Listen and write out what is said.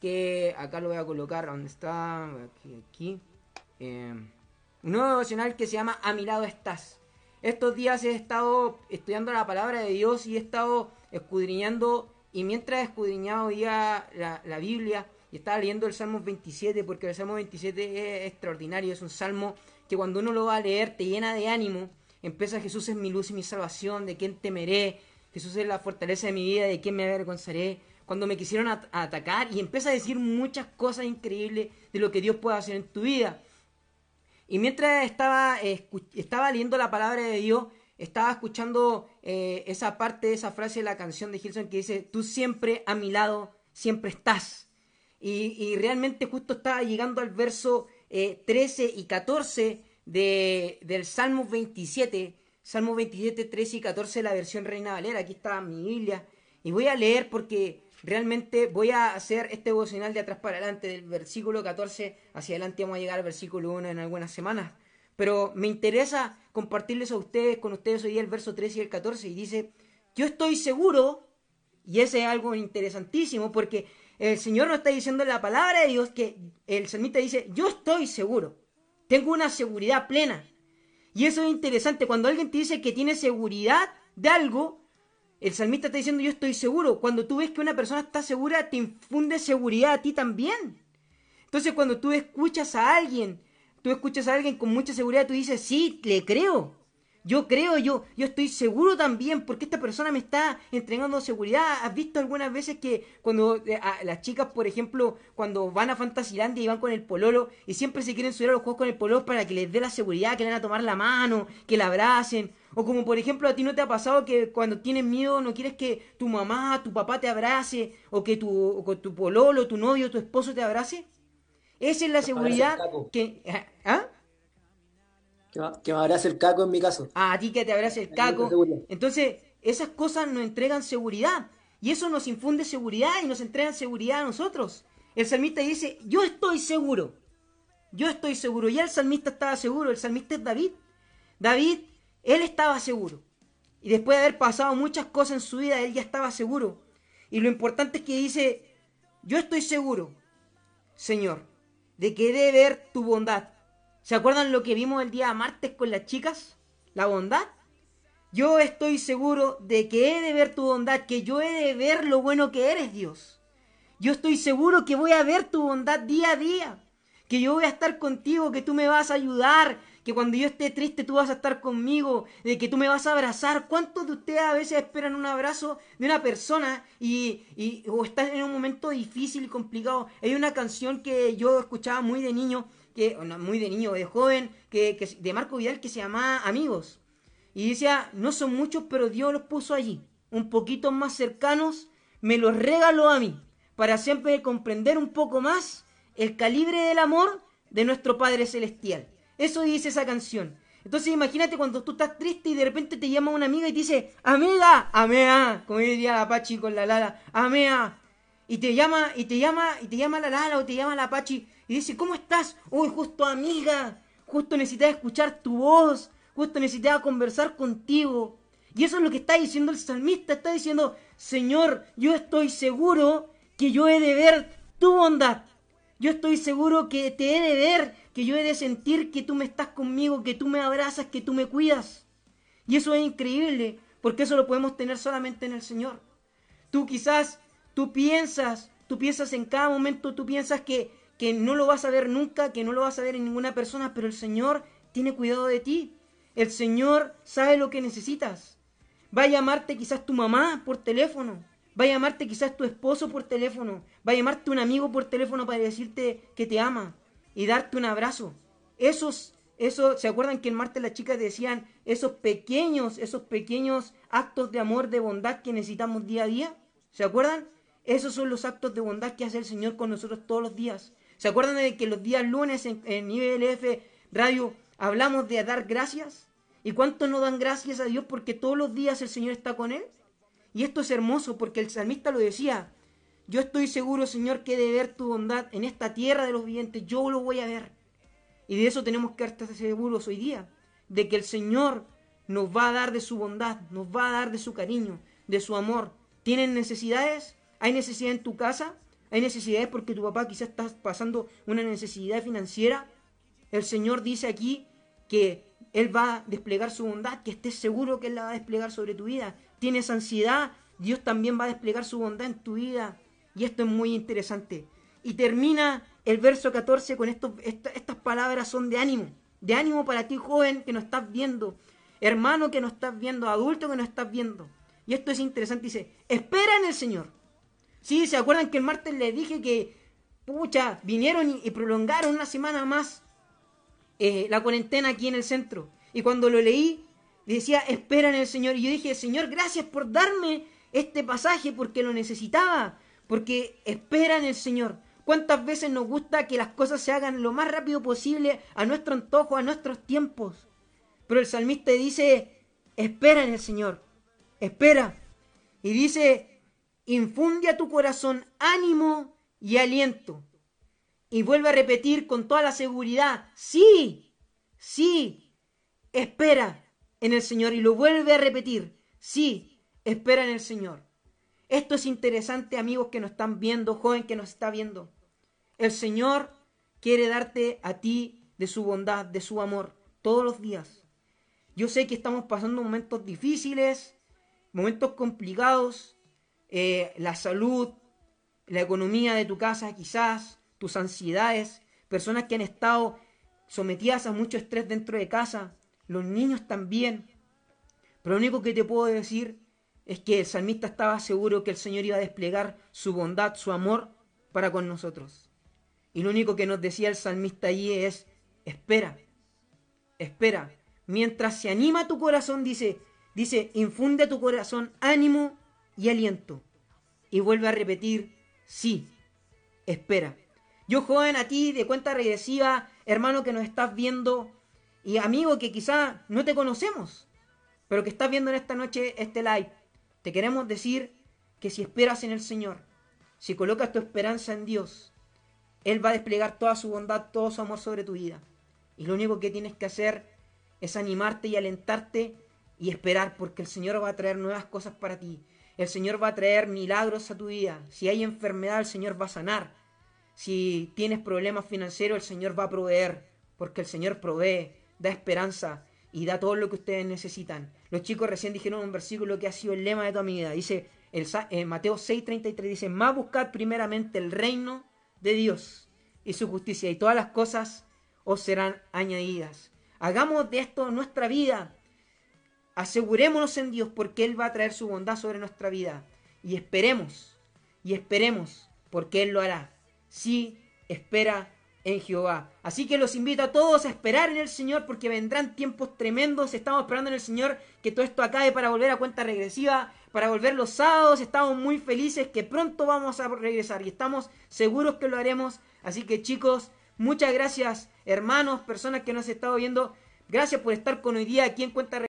que acá lo voy a colocar donde está, aquí. Eh, un nuevo devocional que se llama A mi lado estás. Estos días he estado estudiando la palabra de Dios y he estado escudriñando y mientras escudriñaba día la, la Biblia y estaba leyendo el Salmo 27 porque el Salmo 27 es extraordinario, es un salmo que cuando uno lo va a leer te llena de ánimo. Empieza Jesús es mi luz y mi salvación, de quién temeré, Jesús es la fortaleza de mi vida, de quién me avergonzaré. Cuando me quisieron atacar y empieza a decir muchas cosas increíbles de lo que Dios puede hacer en tu vida. Y mientras estaba, estaba leyendo la palabra de Dios, estaba escuchando eh, esa parte, esa frase de la canción de Gilson que dice, tú siempre a mi lado, siempre estás. Y, realmente justo estaba llegando al verso 13 eh, y 14 de, del Salmo 27, Salmo 27, 13 y 14, la versión Reina Valera, aquí está mi Biblia, y voy a leer porque realmente voy a hacer este devocional de atrás para adelante, del versículo 14 hacia adelante vamos a llegar al versículo 1 en algunas semanas. Pero me interesa compartirles a ustedes, con ustedes hoy día el verso 13 y el 14, y dice, yo estoy seguro, y ese es algo interesantísimo, porque el Señor nos está diciendo en la palabra de Dios que el salmista dice, yo estoy seguro, tengo una seguridad plena. Y eso es interesante, cuando alguien te dice que tiene seguridad de algo, el salmista está diciendo yo estoy seguro. Cuando tú ves que una persona está segura, te infunde seguridad a ti también. Entonces cuando tú escuchas a alguien, tú escuchas a alguien con mucha seguridad, tú dices, sí, le creo. Yo creo, yo, yo estoy seguro también porque esta persona me está entregando seguridad. ¿Has visto algunas veces que cuando eh, las chicas, por ejemplo, cuando van a Fantasylandia y van con el pololo y siempre se quieren subir a los juegos con el pololo para que les dé la seguridad, que le van a tomar la mano, que la abracen? O como por ejemplo a ti no te ha pasado que cuando tienes miedo no quieres que tu mamá, tu papá te abrace o que tu, o tu pololo, tu novio, tu esposo te abrace. Esa es la seguridad que... ¿Ah? Que me abrace el caco en mi caso. Ah, a ti que te abrace el caco. Entonces, esas cosas nos entregan seguridad. Y eso nos infunde seguridad y nos entregan seguridad a nosotros. El salmista dice, yo estoy seguro. Yo estoy seguro. Ya el salmista estaba seguro. El salmista es David. David, él estaba seguro. Y después de haber pasado muchas cosas en su vida, él ya estaba seguro. Y lo importante es que dice, yo estoy seguro, Señor, de que he de ver tu bondad ¿Se acuerdan lo que vimos el día martes con las chicas? La bondad. Yo estoy seguro de que he de ver tu bondad, que yo he de ver lo bueno que eres, Dios. Yo estoy seguro que voy a ver tu bondad día a día, que yo voy a estar contigo, que tú me vas a ayudar, que cuando yo esté triste tú vas a estar conmigo, de que tú me vas a abrazar. ¿Cuántos de ustedes a veces esperan un abrazo de una persona y, y o están en un momento difícil y complicado? Hay una canción que yo escuchaba muy de niño que, muy de niño, de joven, que, de Marco Vidal que se llamaba Amigos. Y decía, no son muchos, pero Dios los puso allí. Un poquito más cercanos, me los regaló a mí, para siempre comprender un poco más el calibre del amor de nuestro Padre Celestial. Eso dice esa canción. Entonces imagínate cuando tú estás triste y de repente te llama una amiga y te dice, amiga, amea, como diría la Pachi con la Lala, amea. Y te llama, y te llama, y te llama la Lala o te llama la Pachi y dice, ¿cómo estás? Uy, justo amiga, justo necesitaba escuchar tu voz, justo necesitaba conversar contigo. Y eso es lo que está diciendo el salmista, está diciendo, Señor, yo estoy seguro que yo he de ver tu bondad. Yo estoy seguro que te he de ver, que yo he de sentir que tú me estás conmigo, que tú me abrazas, que tú me cuidas. Y eso es increíble, porque eso lo podemos tener solamente en el Señor. Tú quizás, tú piensas, tú piensas en cada momento, tú piensas que que no lo vas a ver nunca, que no lo vas a ver en ninguna persona, pero el Señor tiene cuidado de ti. El Señor sabe lo que necesitas. Va a llamarte quizás tu mamá por teléfono. Va a llamarte quizás tu esposo por teléfono. Va a llamarte un amigo por teléfono para decirte que te ama y darte un abrazo. Esos, esos, ¿se acuerdan que el martes las chicas decían esos pequeños, esos pequeños actos de amor, de bondad que necesitamos día a día? ¿Se acuerdan? Esos son los actos de bondad que hace el Señor con nosotros todos los días. ¿Se acuerdan de que los días lunes en, en IBLF Radio hablamos de dar gracias? ¿Y cuántos no dan gracias a Dios porque todos los días el Señor está con Él? Y esto es hermoso porque el salmista lo decía. Yo estoy seguro, Señor, que de ver tu bondad en esta tierra de los vivientes, yo lo voy a ver. Y de eso tenemos que estar seguros hoy día, de que el Señor nos va a dar de su bondad, nos va a dar de su cariño, de su amor. ¿Tienen necesidades? ¿Hay necesidad en tu casa? Hay necesidades porque tu papá quizás está pasando una necesidad financiera. El Señor dice aquí que Él va a desplegar su bondad, que estés seguro que Él la va a desplegar sobre tu vida. Tienes ansiedad, Dios también va a desplegar su bondad en tu vida. Y esto es muy interesante. Y termina el verso 14 con esto, estas palabras son de ánimo. De ánimo para ti, joven, que no estás viendo. Hermano que no estás viendo. Adulto que no estás viendo. Y esto es interesante. Dice, espera en el Señor. Sí, ¿se acuerdan que el martes les dije que, pucha, vinieron y, prolongaron una semana más eh, la cuarentena aquí en el centro? Y cuando lo leí, decía, espera en el Señor. Y yo dije, Señor, gracias por darme este pasaje porque lo necesitaba. Porque espera en el Señor. ¿Cuántas veces nos gusta que las cosas se hagan lo más rápido posible a nuestro antojo, a nuestros tiempos? Pero el salmista dice, espera en el Señor, espera. Y dice, infunde a tu corazón ánimo y aliento. Y vuelve a repetir con toda la seguridad, sí, sí, espera en el Señor. Y lo vuelve a repetir, sí, espera en el Señor. Esto es interesante, amigos que nos están viendo, joven que nos está viendo. El Señor quiere darte a ti de su bondad, de su amor, todos los días. Yo sé que estamos pasando momentos difíciles, momentos complicados, eh, la salud, la economía de tu casa quizás, tus ansiedades, personas que han estado sometidas a mucho estrés dentro de casa, los niños también. Pero lo único que te puedo decir es que el salmista estaba seguro que el Señor iba a desplegar su bondad, su amor para con nosotros. Y lo único que nos decía el salmista allí es, espera, espera. Mientras se anima tu corazón, dice, dice, infunde a tu corazón ánimo y aliento. Y vuelve a repetir, sí, espera. Yo joven a ti de cuenta regresiva, hermano que nos estás viendo y amigo que quizá no te conocemos, pero que estás viendo en esta noche este live, te queremos decir que si esperas en el Señor, si colocas tu esperanza en Dios, él va a desplegar toda su bondad, todo su amor sobre tu vida. Y lo único que tienes que hacer es animarte y alentarte y esperar, porque el Señor va a traer nuevas cosas para ti. El Señor va a traer milagros a tu vida. Si hay enfermedad, el Señor va a sanar. Si tienes problemas financieros, el Señor va a proveer, porque el Señor provee, da esperanza y da todo lo que ustedes necesitan. Los chicos recién dijeron un versículo que ha sido el lema de toda mi vida. Dice, el, eh, Mateo 6:33 dice, más buscad primeramente el reino de Dios y su justicia, y todas las cosas os serán añadidas. Hagamos de esto nuestra vida. Asegurémonos en Dios porque Él va a traer su bondad sobre nuestra vida. Y esperemos, y esperemos, porque Él lo hará. Sí, espera en Jehová. Así que los invito a todos a esperar en el Señor porque vendrán tiempos tremendos. Estamos esperando en el Señor que todo esto acabe para volver a cuenta regresiva para volver los sábados. Estamos muy felices que pronto vamos a regresar y estamos seguros que lo haremos. Así que chicos, muchas gracias hermanos, personas que nos han estado viendo. Gracias por estar con hoy día aquí en Cuenta